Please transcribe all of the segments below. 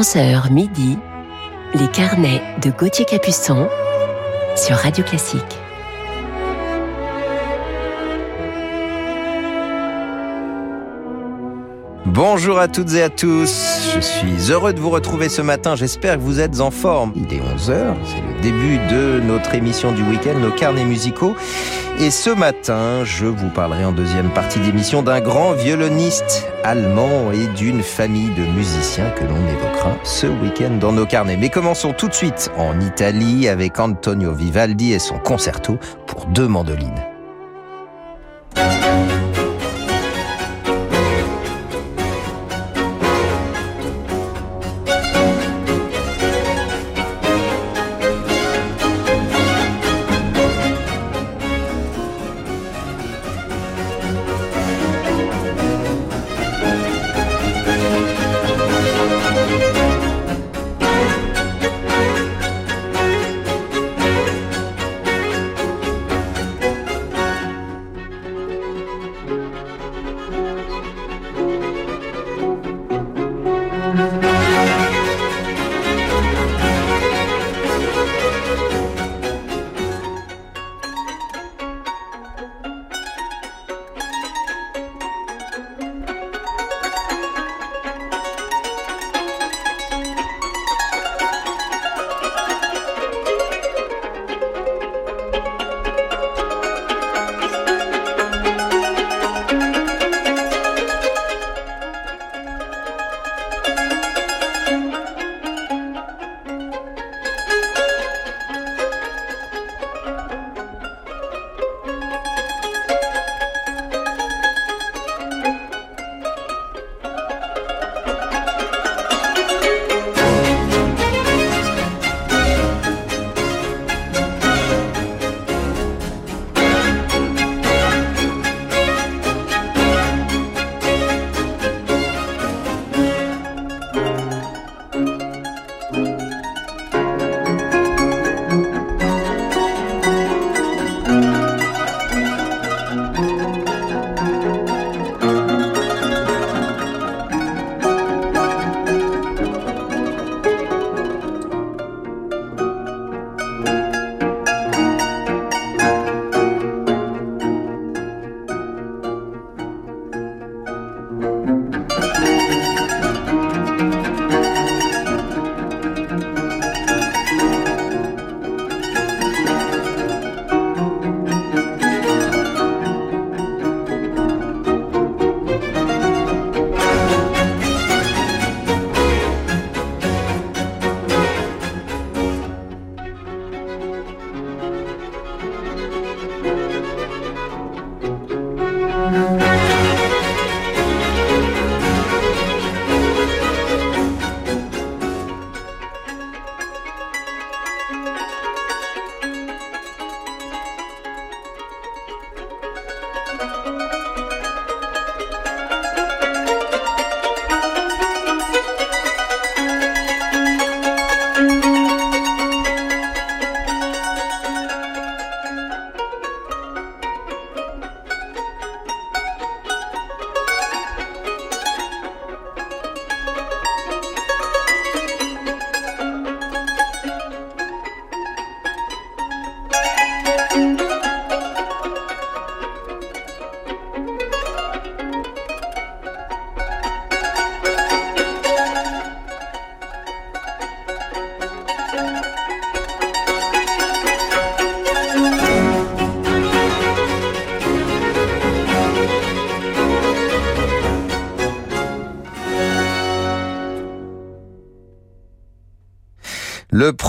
11h midi, les carnets de Gauthier Capuçon sur Radio Classique. Bonjour à toutes et à tous, je suis heureux de vous retrouver ce matin, j'espère que vous êtes en forme. Il est 11h, c'est le début de notre émission du week-end, nos carnets musicaux. Et ce matin, je vous parlerai en deuxième partie d'émission d'un grand violoniste allemand et d'une famille de musiciens que l'on évoquera ce week-end dans nos carnets. Mais commençons tout de suite en Italie avec Antonio Vivaldi et son concerto pour deux mandolines.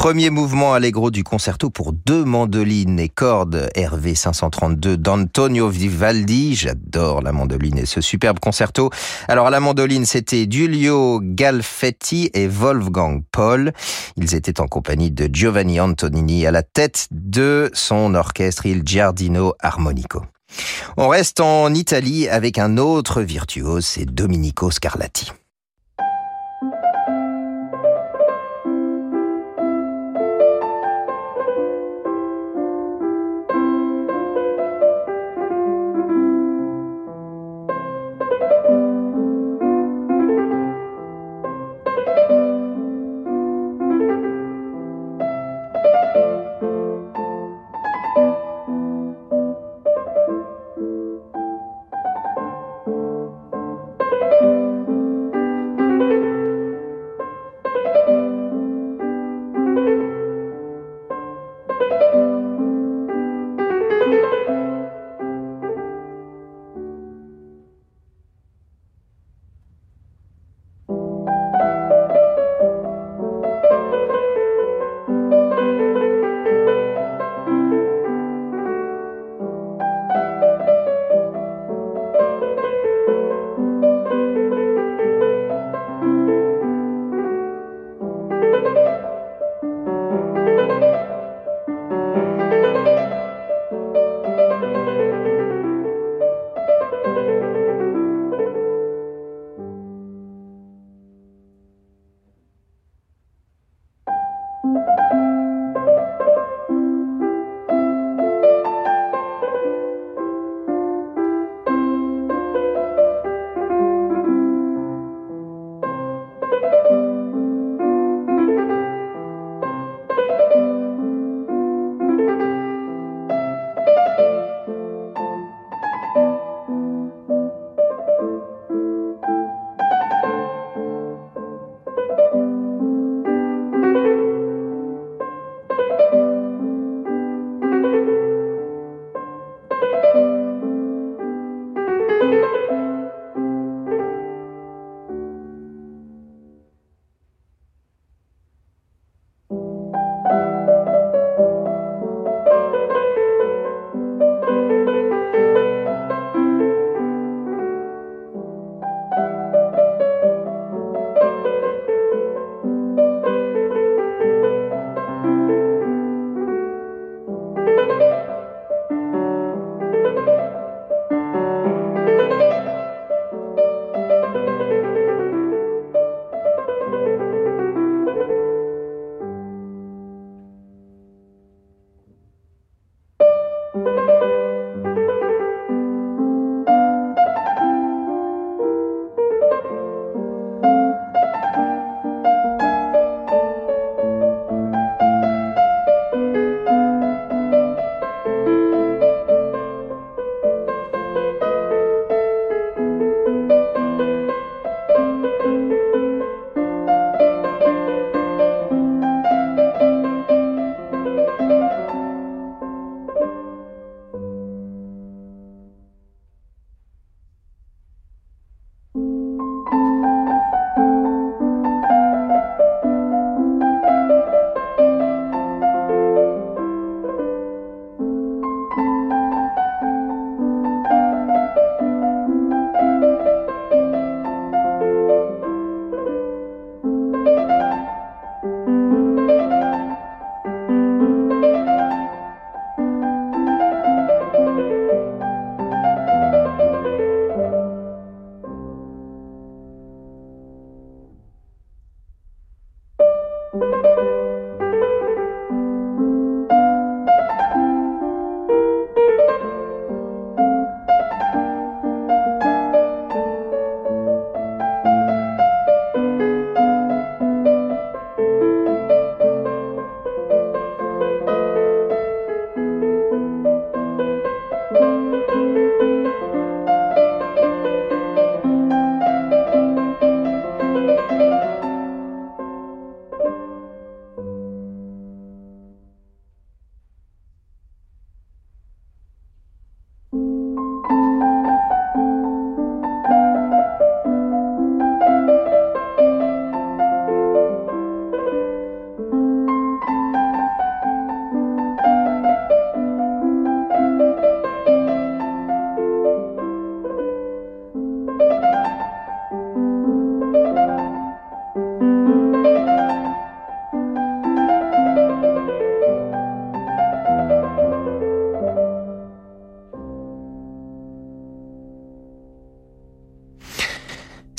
Premier mouvement allegro du concerto pour deux mandolines et cordes RV 532 d'Antonio Vivaldi. J'adore la mandoline et ce superbe concerto. Alors la mandoline, c'était Giulio Galfetti et Wolfgang Paul. Ils étaient en compagnie de Giovanni Antonini à la tête de son orchestre Il Giardino Armonico. On reste en Italie avec un autre virtuose, c'est Domenico Scarlatti.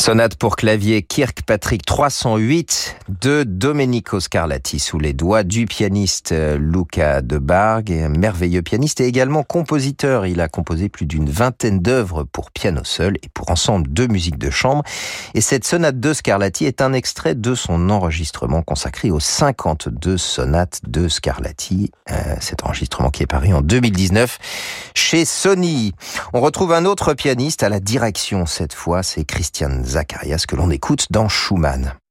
Sonate pour clavier Kirkpatrick 308 de Domenico Scarlatti sous les doigts du pianiste euh, Luca de Barg, un merveilleux pianiste et également compositeur. Il a composé plus d'une vingtaine d'œuvres pour piano seul et pour ensemble de musique de chambre. Et cette sonate de Scarlatti est un extrait de son enregistrement consacré aux 52 sonates de Scarlatti. Euh, cet enregistrement qui est paru en 2019 chez Sony. On retrouve un autre pianiste à la direction cette fois, c'est Christian Zacharias que l'on écoute dans Schumann.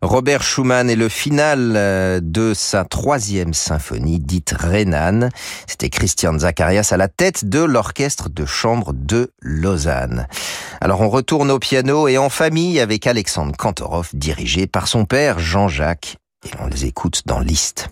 Robert Schumann est le final euh, de sa troisième symphonie dite Rhénane. C'était Christian Zacharias à la tête de l'orchestre de chambre de Lausanne. Alors on retourne au piano et en famille avec Alexandre Kantorov dirigé par son père Jean-Jacques et on les écoute dans Liszt.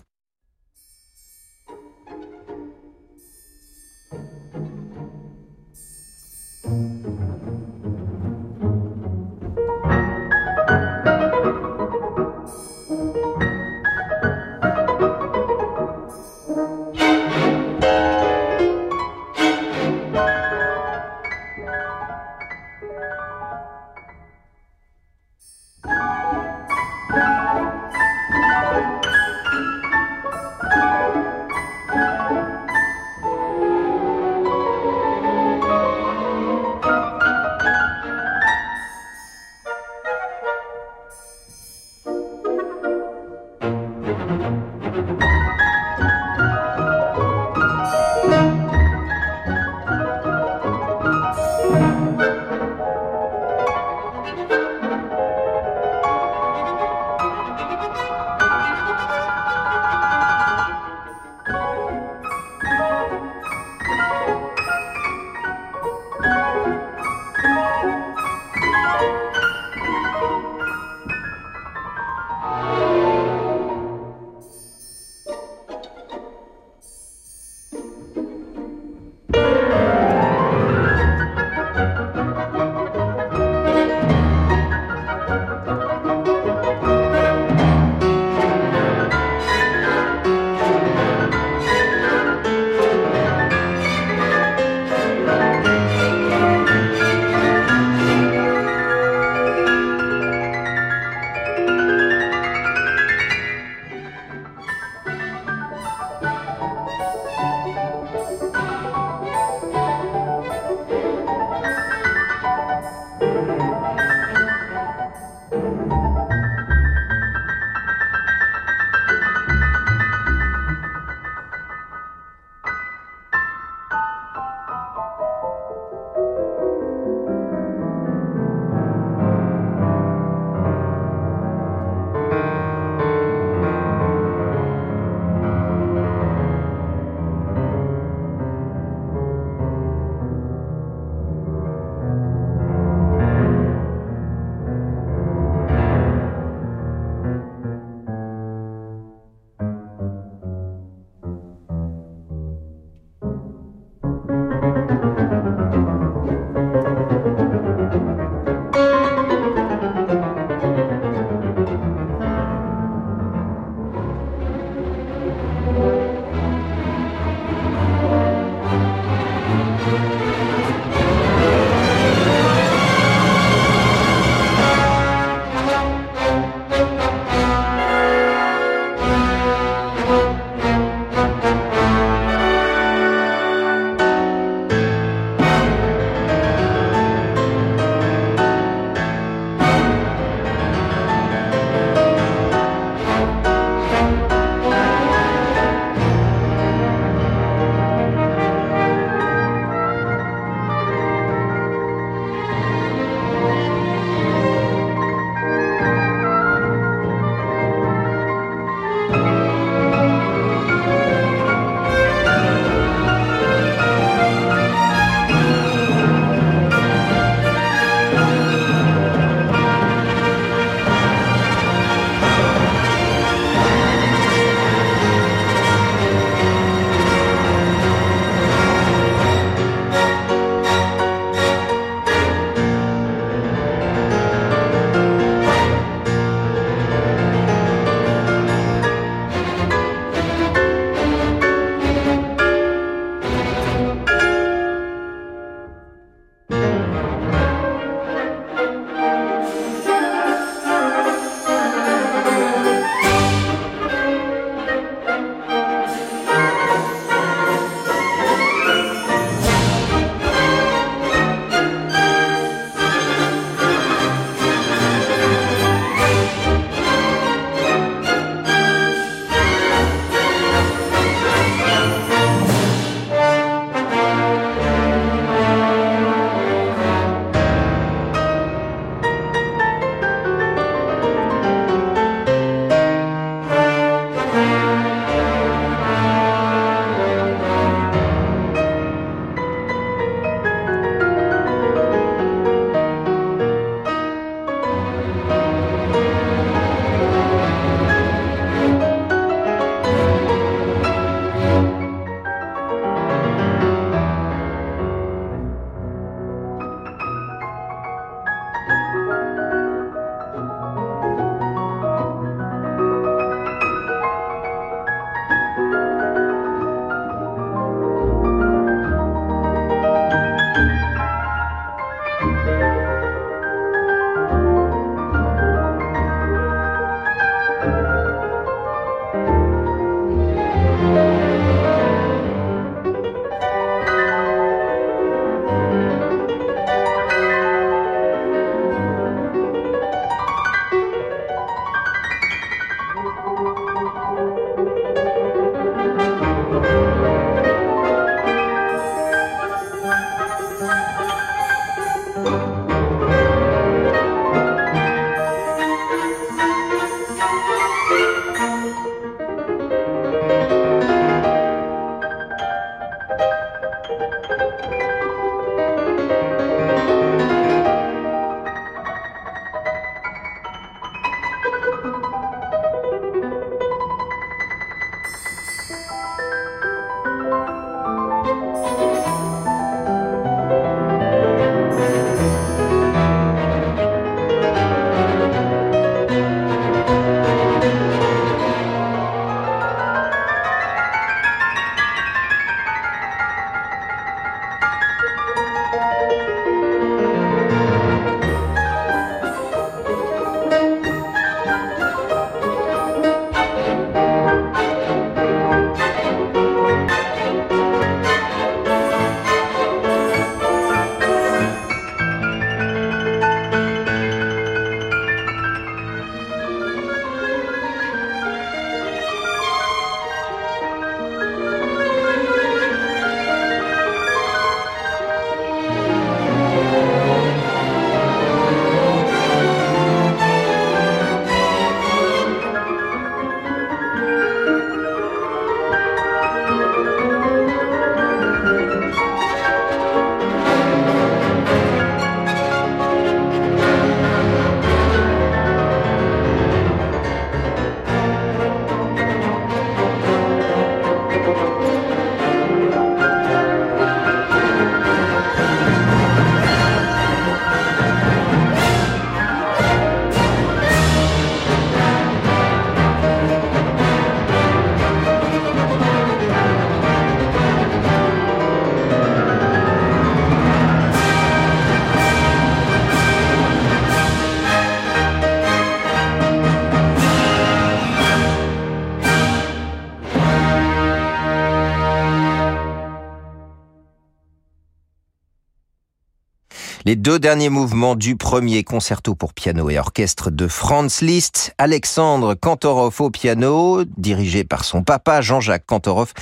Les deux derniers mouvements du premier concerto pour piano et orchestre de Franz Liszt, Alexandre Kantorov au piano, dirigé par son papa Jean-Jacques Kantorov,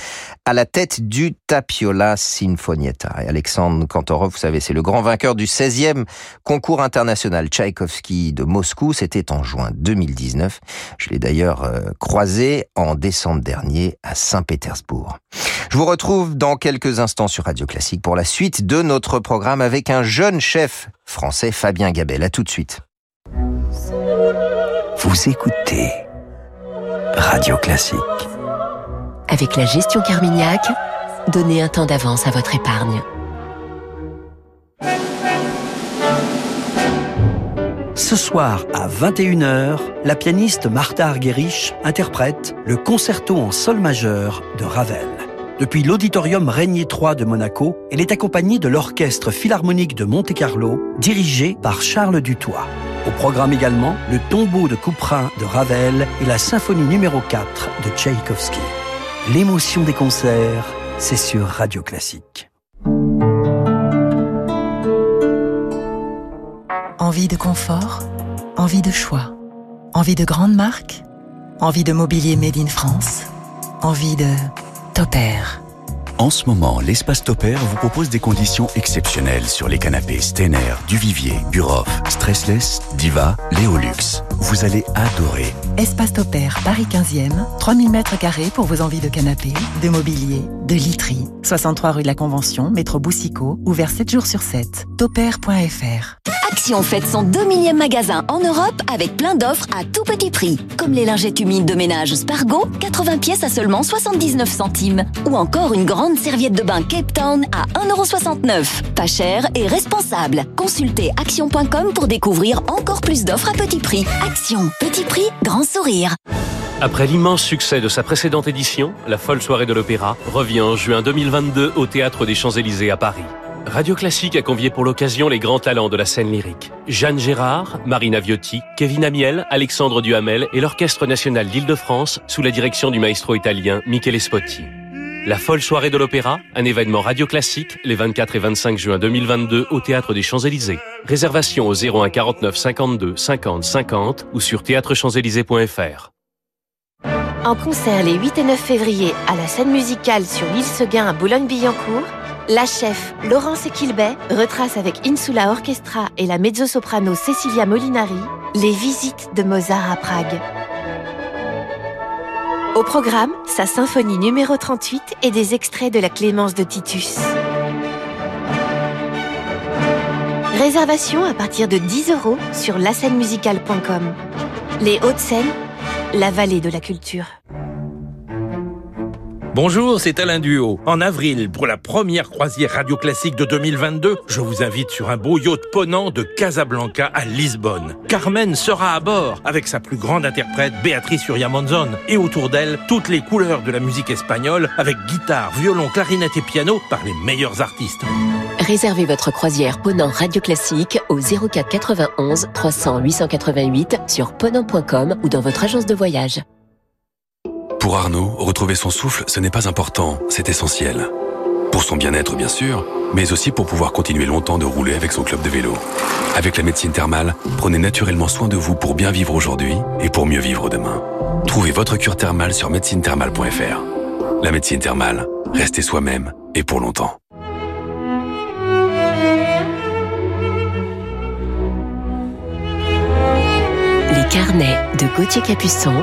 à la tête du Tapiola Sinfonietta. Et Alexandre Kantorov, vous savez, c'est le grand vainqueur du 16e concours international Tchaïkovski de Moscou. C'était en juin 2019. Je l'ai d'ailleurs euh, croisé en décembre dernier à Saint-Pétersbourg. Je vous retrouve dans quelques instants sur Radio Classique pour la suite de notre programme avec un jeune chef français, Fabien Gabel. À tout de suite. Vous écoutez Radio Classique. Avec la gestion Carmignac, donnez un temps d'avance à votre épargne. Ce soir à 21h, la pianiste Martha Argerich interprète le concerto en sol majeur de Ravel. Depuis l'auditorium Régnier III de Monaco, elle est accompagnée de l'orchestre philharmonique de Monte-Carlo, dirigé par Charles Dutoit. Au programme également, le tombeau de Couperin de Ravel et la symphonie numéro 4 de Tchaïkovski. L'émotion des concerts, c'est sur Radio Classique. Envie de confort, envie de choix, envie de grandes marques, envie de mobilier made in France, envie de Topair. En ce moment, l'espace Topair vous propose des conditions exceptionnelles sur les canapés Stener, Duvivier, Buroff, Stressless, Diva, Léolux. Vous allez adorer. Espace Topair, Paris 15e, 3000 mètres carrés pour vos envies de canapé, de mobilier, de literie. 63 rue de la Convention, métro Boussico, ouvert 7 jours sur 7. Topair.fr. Action fête son 2 millième magasin en Europe avec plein d'offres à tout petit prix. Comme les lingettes humides de ménage Spargo, 80 pièces à seulement 79 centimes. Ou encore une grande serviette de bain Cape Town à 1,69€. Pas cher et responsable. Consultez action.com pour découvrir encore plus d'offres à petit prix. Petit prix, grand sourire. Après l'immense succès de sa précédente édition, la folle soirée de l'opéra revient en juin 2022 au Théâtre des Champs-Élysées à Paris. Radio Classique a convié pour l'occasion les grands talents de la scène lyrique. Jeanne Gérard, Marina Viotti, Kevin Amiel, Alexandre Duhamel et l'Orchestre National d'Île-de-France sous la direction du maestro italien Michele Spotti. La folle soirée de l'opéra, un événement radio classique, les 24 et 25 juin 2022 au Théâtre des Champs-Élysées. Réservation au 01 49 52 50 50 ou sur théâtrechamps-élysées.fr. En concert les 8 et 9 février à la scène musicale sur l'île Seguin à Boulogne-Billancourt, la chef Laurence Equilbet retrace avec Insula Orchestra et la mezzo-soprano Cecilia Molinari les visites de Mozart à Prague. Au programme, sa symphonie numéro 38 et des extraits de la Clémence de Titus. Réservation à partir de 10 euros sur lascenemusicale.com. Les Hauts-de-Seine, la vallée de la culture. Bonjour, c'est Alain Duo. En avril, pour la première croisière radio classique de 2022, je vous invite sur un beau yacht ponant de Casablanca à Lisbonne. Carmen sera à bord avec sa plus grande interprète Béatrice Uriamonzon et autour d'elle toutes les couleurs de la musique espagnole avec guitare, violon, clarinette et piano par les meilleurs artistes. Réservez votre croisière Ponant Radio Classique au 04 91 300 888 sur ponant.com ou dans votre agence de voyage. Pour Arnaud, retrouver son souffle, ce n'est pas important, c'est essentiel. Pour son bien-être, bien sûr, mais aussi pour pouvoir continuer longtemps de rouler avec son club de vélo. Avec la médecine thermale, prenez naturellement soin de vous pour bien vivre aujourd'hui et pour mieux vivre demain. Trouvez votre cure thermale sur médecinethermale.fr. La médecine thermale, restez soi-même et pour longtemps. Les carnets de Gauthier Capuçon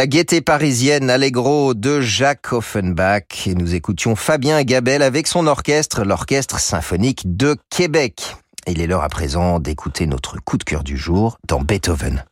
La gaieté parisienne Allegro de Jacques Offenbach et nous écoutions Fabien Gabel avec son orchestre, l'Orchestre symphonique de Québec. Il est l'heure à présent d'écouter notre coup de cœur du jour dans Beethoven.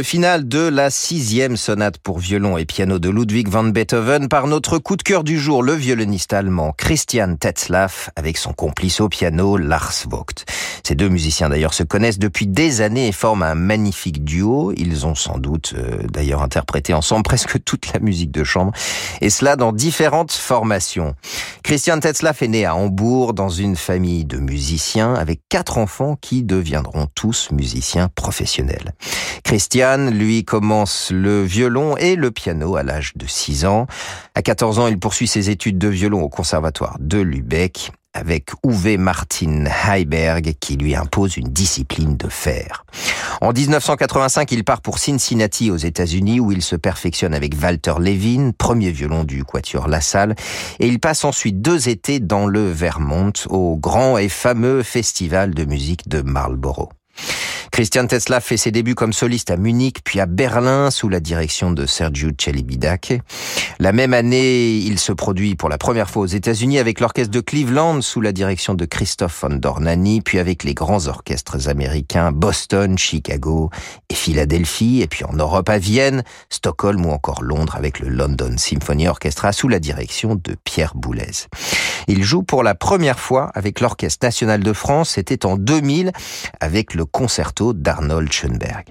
Le final de la sixième sonate pour violon et piano de Ludwig van Beethoven par notre coup de cœur du jour, le violoniste allemand Christian Tetzlaff avec son complice au piano Lars Vogt. Ces deux musiciens d'ailleurs se connaissent depuis des années et forment un magnifique duo. Ils ont sans doute euh, d'ailleurs interprété ensemble presque toute la musique de chambre et cela dans différentes formations. Christian Tetzlaff est né à Hambourg dans une famille de musiciens avec quatre enfants qui deviendront tous musiciens professionnels. Christian lui, commence le violon et le piano à l'âge de 6 ans. À 14 ans, il poursuit ses études de violon au conservatoire de Lübeck avec Uwe Martin Heiberg qui lui impose une discipline de fer. En 1985, il part pour Cincinnati aux États-Unis où il se perfectionne avec Walter Levin, premier violon du quatuor La Salle, et il passe ensuite deux étés dans le Vermont au grand et fameux festival de musique de Marlborough. Christian Tesla fait ses débuts comme soliste à Munich puis à Berlin sous la direction de Sergiu Celibidache. La même année, il se produit pour la première fois aux États-Unis avec l'orchestre de Cleveland sous la direction de Christophe von Dornani, puis avec les grands orchestres américains Boston, Chicago et Philadelphie, et puis en Europe à Vienne, Stockholm ou encore Londres avec le London Symphony Orchestra sous la direction de Pierre Boulez. Il joue pour la première fois avec l'Orchestre national de France, c'était en 2000 avec le concerto d'Arnold Schoenberg.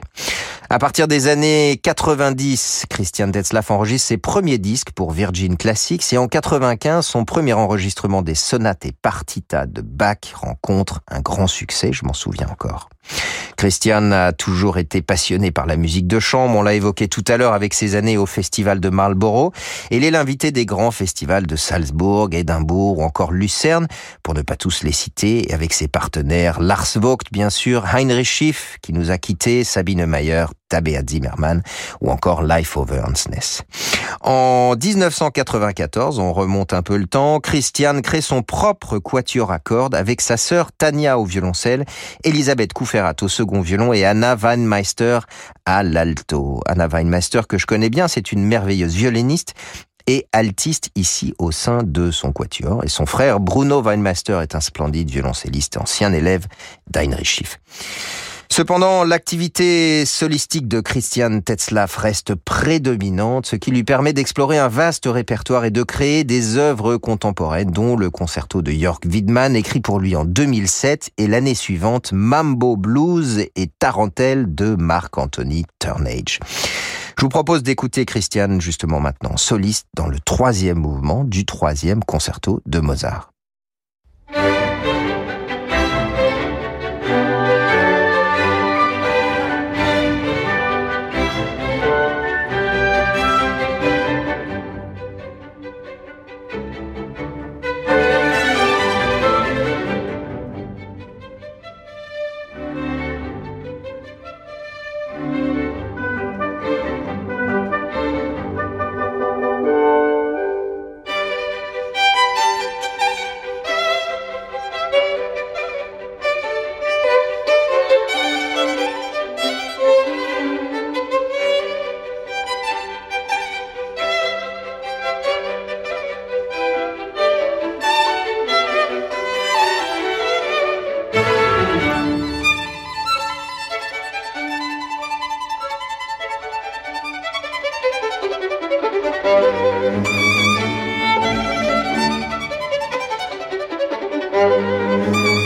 À partir des années 90, Christian Tetzlaff enregistre ses premiers disques pour Virgin Classics et en 95, son premier enregistrement des sonates et partitas de Bach rencontre un grand succès, je m'en souviens encore. Christian a toujours été passionné par la musique de chambre, on l'a évoqué tout à l'heure avec ses années au festival de Marlborough, il est l'invité des grands festivals de Salzbourg, Édimbourg ou encore Lucerne, pour ne pas tous les citer, avec ses partenaires Lars Vogt bien sûr, Heinrich Schiff qui nous a quittés, Sabine Mayer, Tabea Zimmermann ou encore Life Over Hansness. En 1994, on remonte un peu le temps, Christian crée son propre quatuor à cordes avec sa sœur Tania au violoncelle, Elisabeth Couferat au second violon et Anna Weinmeister à l'alto. Anna Weinmeister que je connais bien, c'est une merveilleuse violoniste et altiste ici au sein de son quatuor. Et son frère Bruno Weinmeister est un splendide violoncelliste, ancien élève d'Heinrich Schiff. Cependant, l'activité solistique de Christian Tetzlaff reste prédominante, ce qui lui permet d'explorer un vaste répertoire et de créer des œuvres contemporaines, dont le concerto de York Widman, écrit pour lui en 2007, et l'année suivante, Mambo Blues et Tarantelle de Marc Anthony Turnage. Je vous propose d'écouter Christian justement maintenant, soliste dans le troisième mouvement du troisième concerto de Mozart. Música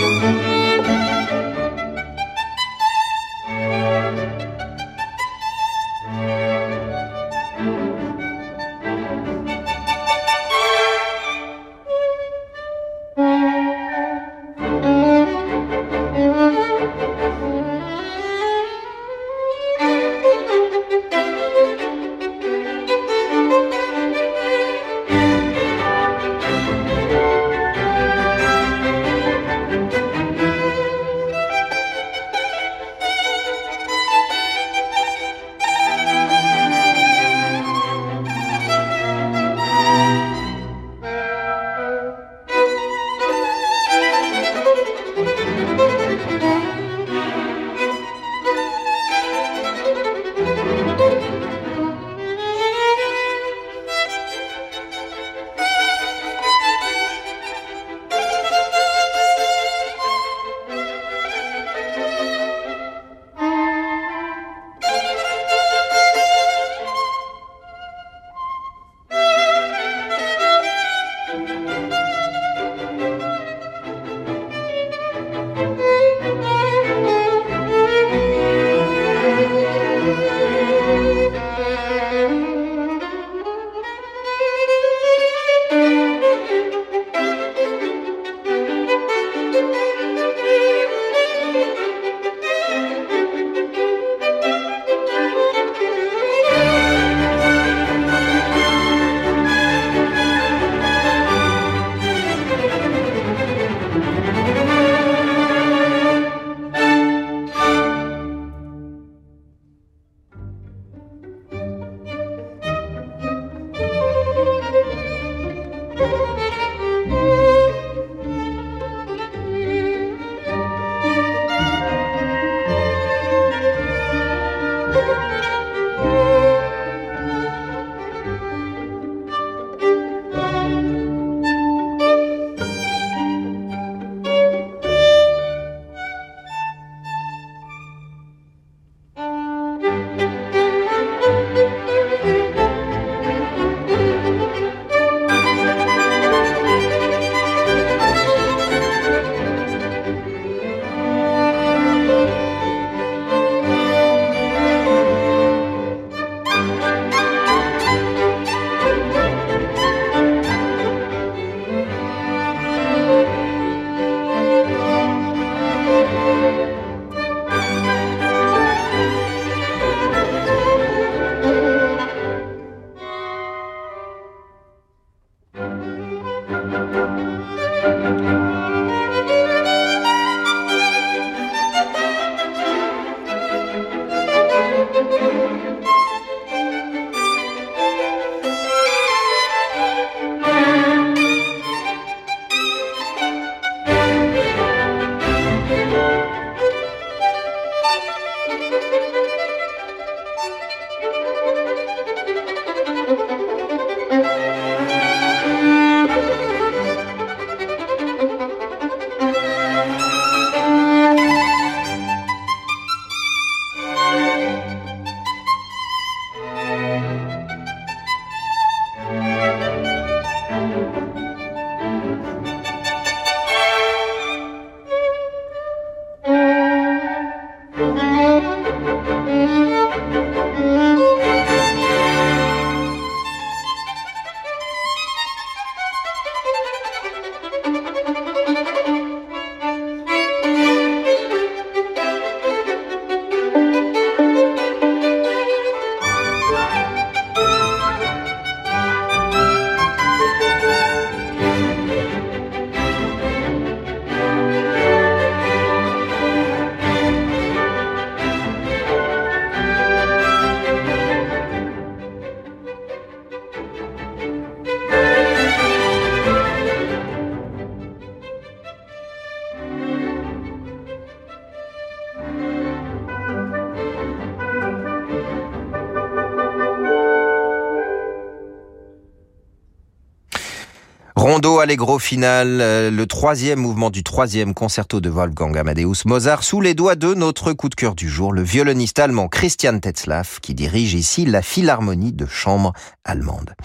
Allegro final, euh, le troisième mouvement du troisième concerto de Wolfgang Amadeus Mozart sous les doigts de notre coup de cœur du jour, le violoniste allemand Christian Tetzlaff qui dirige ici la Philharmonie de chambre allemande.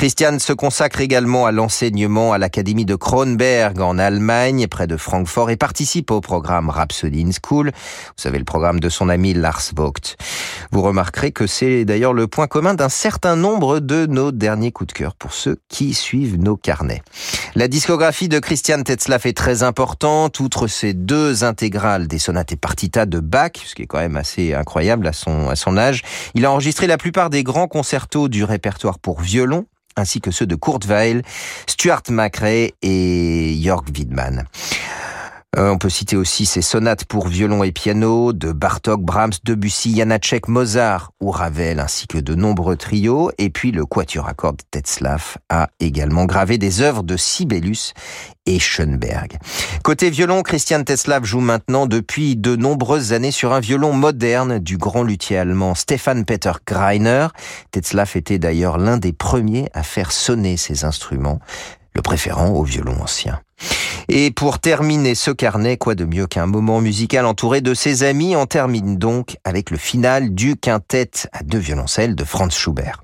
Christian se consacre également à l'enseignement à l'Académie de Kronberg en Allemagne, près de Francfort, et participe au programme Rhapsody in School. Vous savez, le programme de son ami Lars Vogt. Vous remarquerez que c'est d'ailleurs le point commun d'un certain nombre de nos derniers coups de cœur pour ceux qui suivent nos carnets. La discographie de Christian Tetzlaff est très importante, outre ces deux intégrales des sonates et partitas de Bach, ce qui est quand même assez incroyable à son, à son âge. Il a enregistré la plupart des grands concertos du répertoire pour violon, ainsi que ceux de Kurt Weill, Stuart McRae et Jörg Widmann. Euh, on peut citer aussi ses sonates pour violon et piano de Bartok, Brahms, Debussy, Janacek, Mozart ou Ravel, ainsi que de nombreux trios. Et puis le quatuor à cordes Tetzlaff a également gravé des œuvres de Sibelius et Schoenberg. Côté violon, Christian Tetzlaff joue maintenant depuis de nombreuses années sur un violon moderne du grand luthier allemand Stefan Peter Greiner. Tetzlaff était d'ailleurs l'un des premiers à faire sonner ces instruments, le préférant au violon ancien. Et pour terminer ce carnet, quoi de mieux qu'un moment musical entouré de ses amis, on termine donc avec le final du quintet à deux violoncelles de Franz Schubert.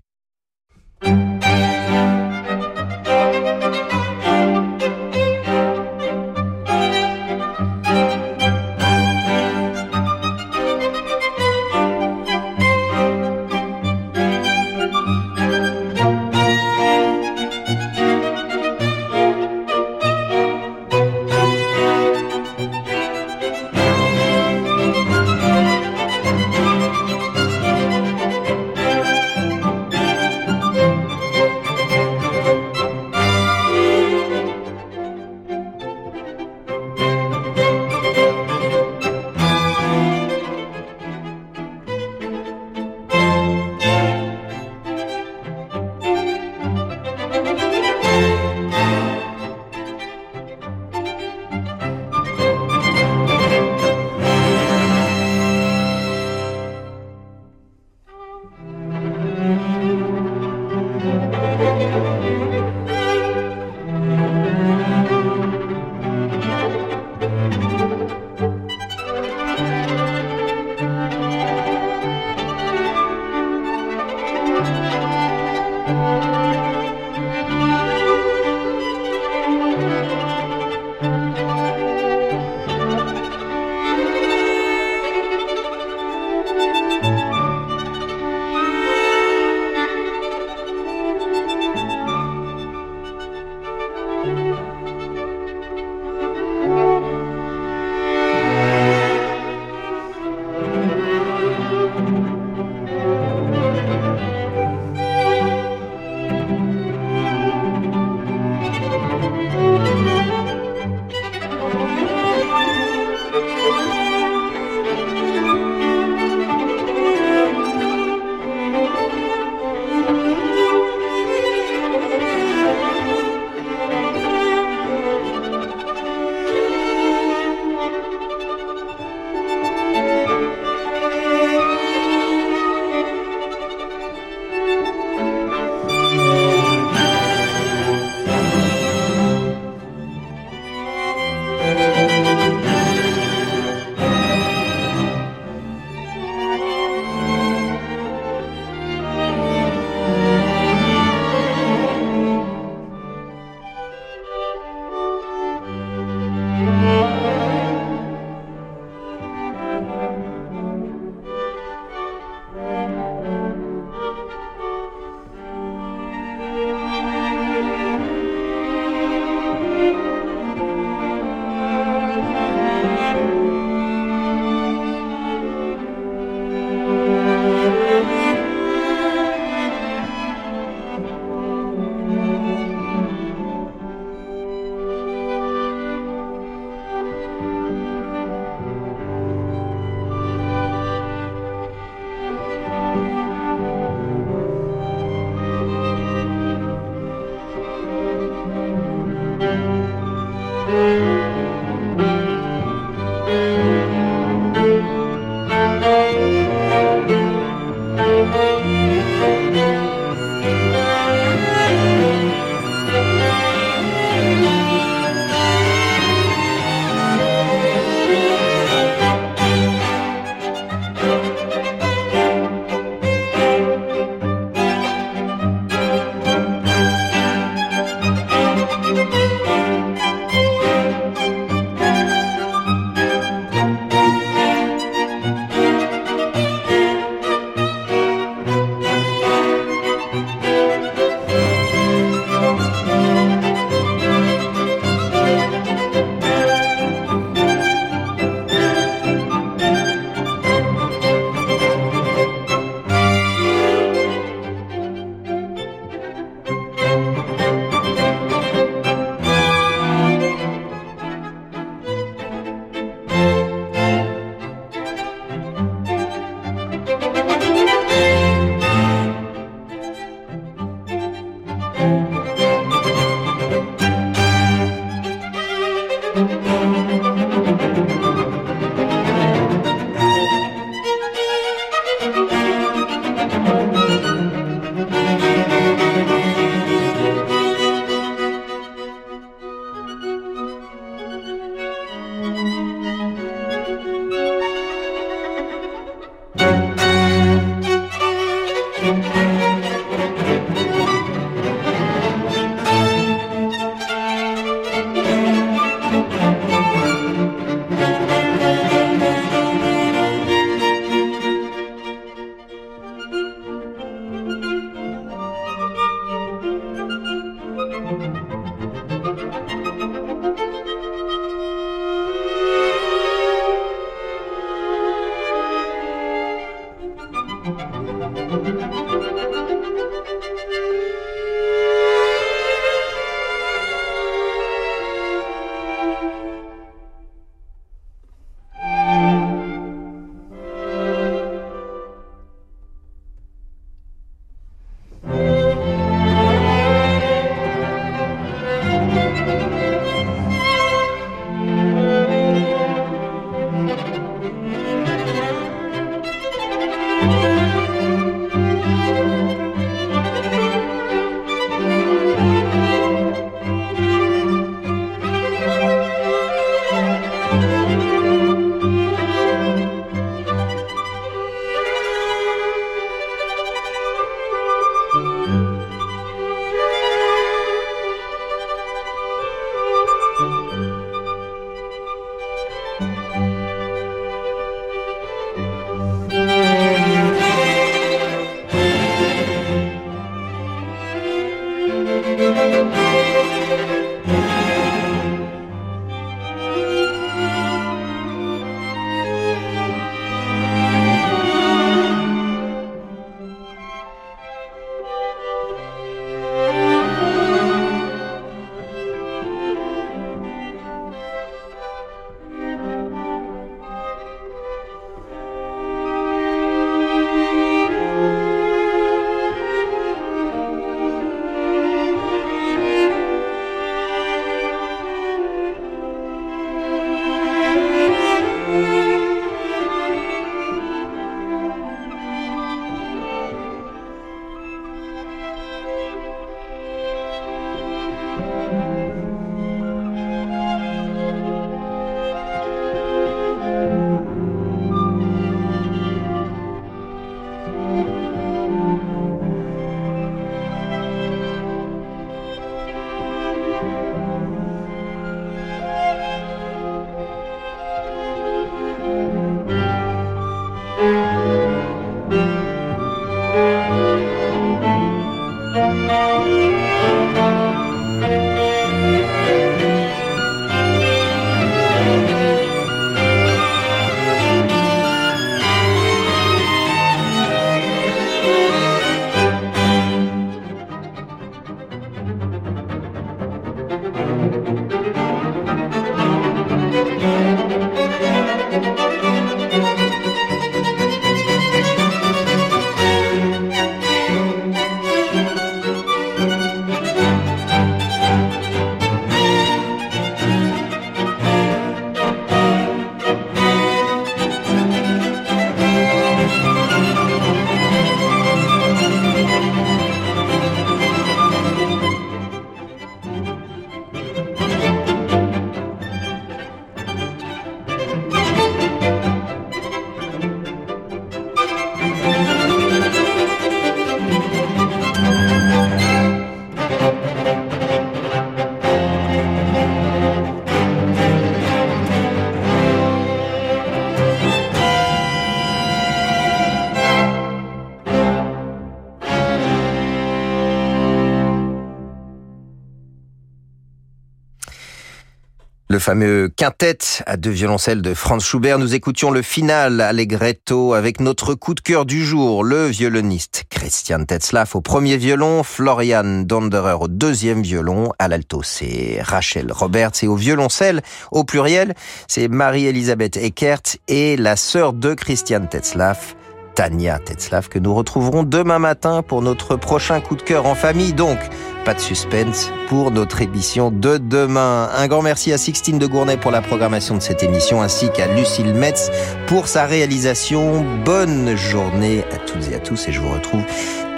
Fameux quintet à deux violoncelles de Franz Schubert. Nous écoutions le final Allegretto avec notre coup de cœur du jour, le violoniste Christian Tetzlaff au premier violon, Florian Donderer au deuxième violon, à l'alto c'est Rachel Roberts et au violoncelle, au pluriel, c'est Marie-Elisabeth Eckert et la sœur de Christian Tetzlaff, Tania Tetzlaff, que nous retrouverons demain matin pour notre prochain coup de cœur en famille. Donc, pas de suspense pour notre émission de demain. Un grand merci à Sixtine de Gournay pour la programmation de cette émission ainsi qu'à Lucille Metz pour sa réalisation. Bonne journée à toutes et à tous et je vous retrouve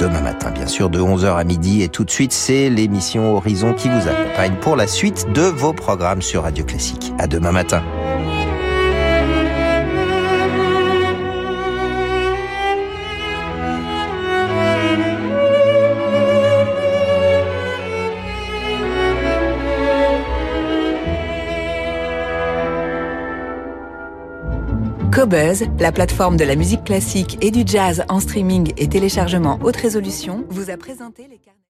demain matin bien sûr de 11h à midi et tout de suite c'est l'émission Horizon qui vous accompagne pour la suite de vos programmes sur Radio Classique. À demain matin. Cobuzz, la plateforme de la musique classique et du jazz en streaming et téléchargement haute résolution, vous a présenté les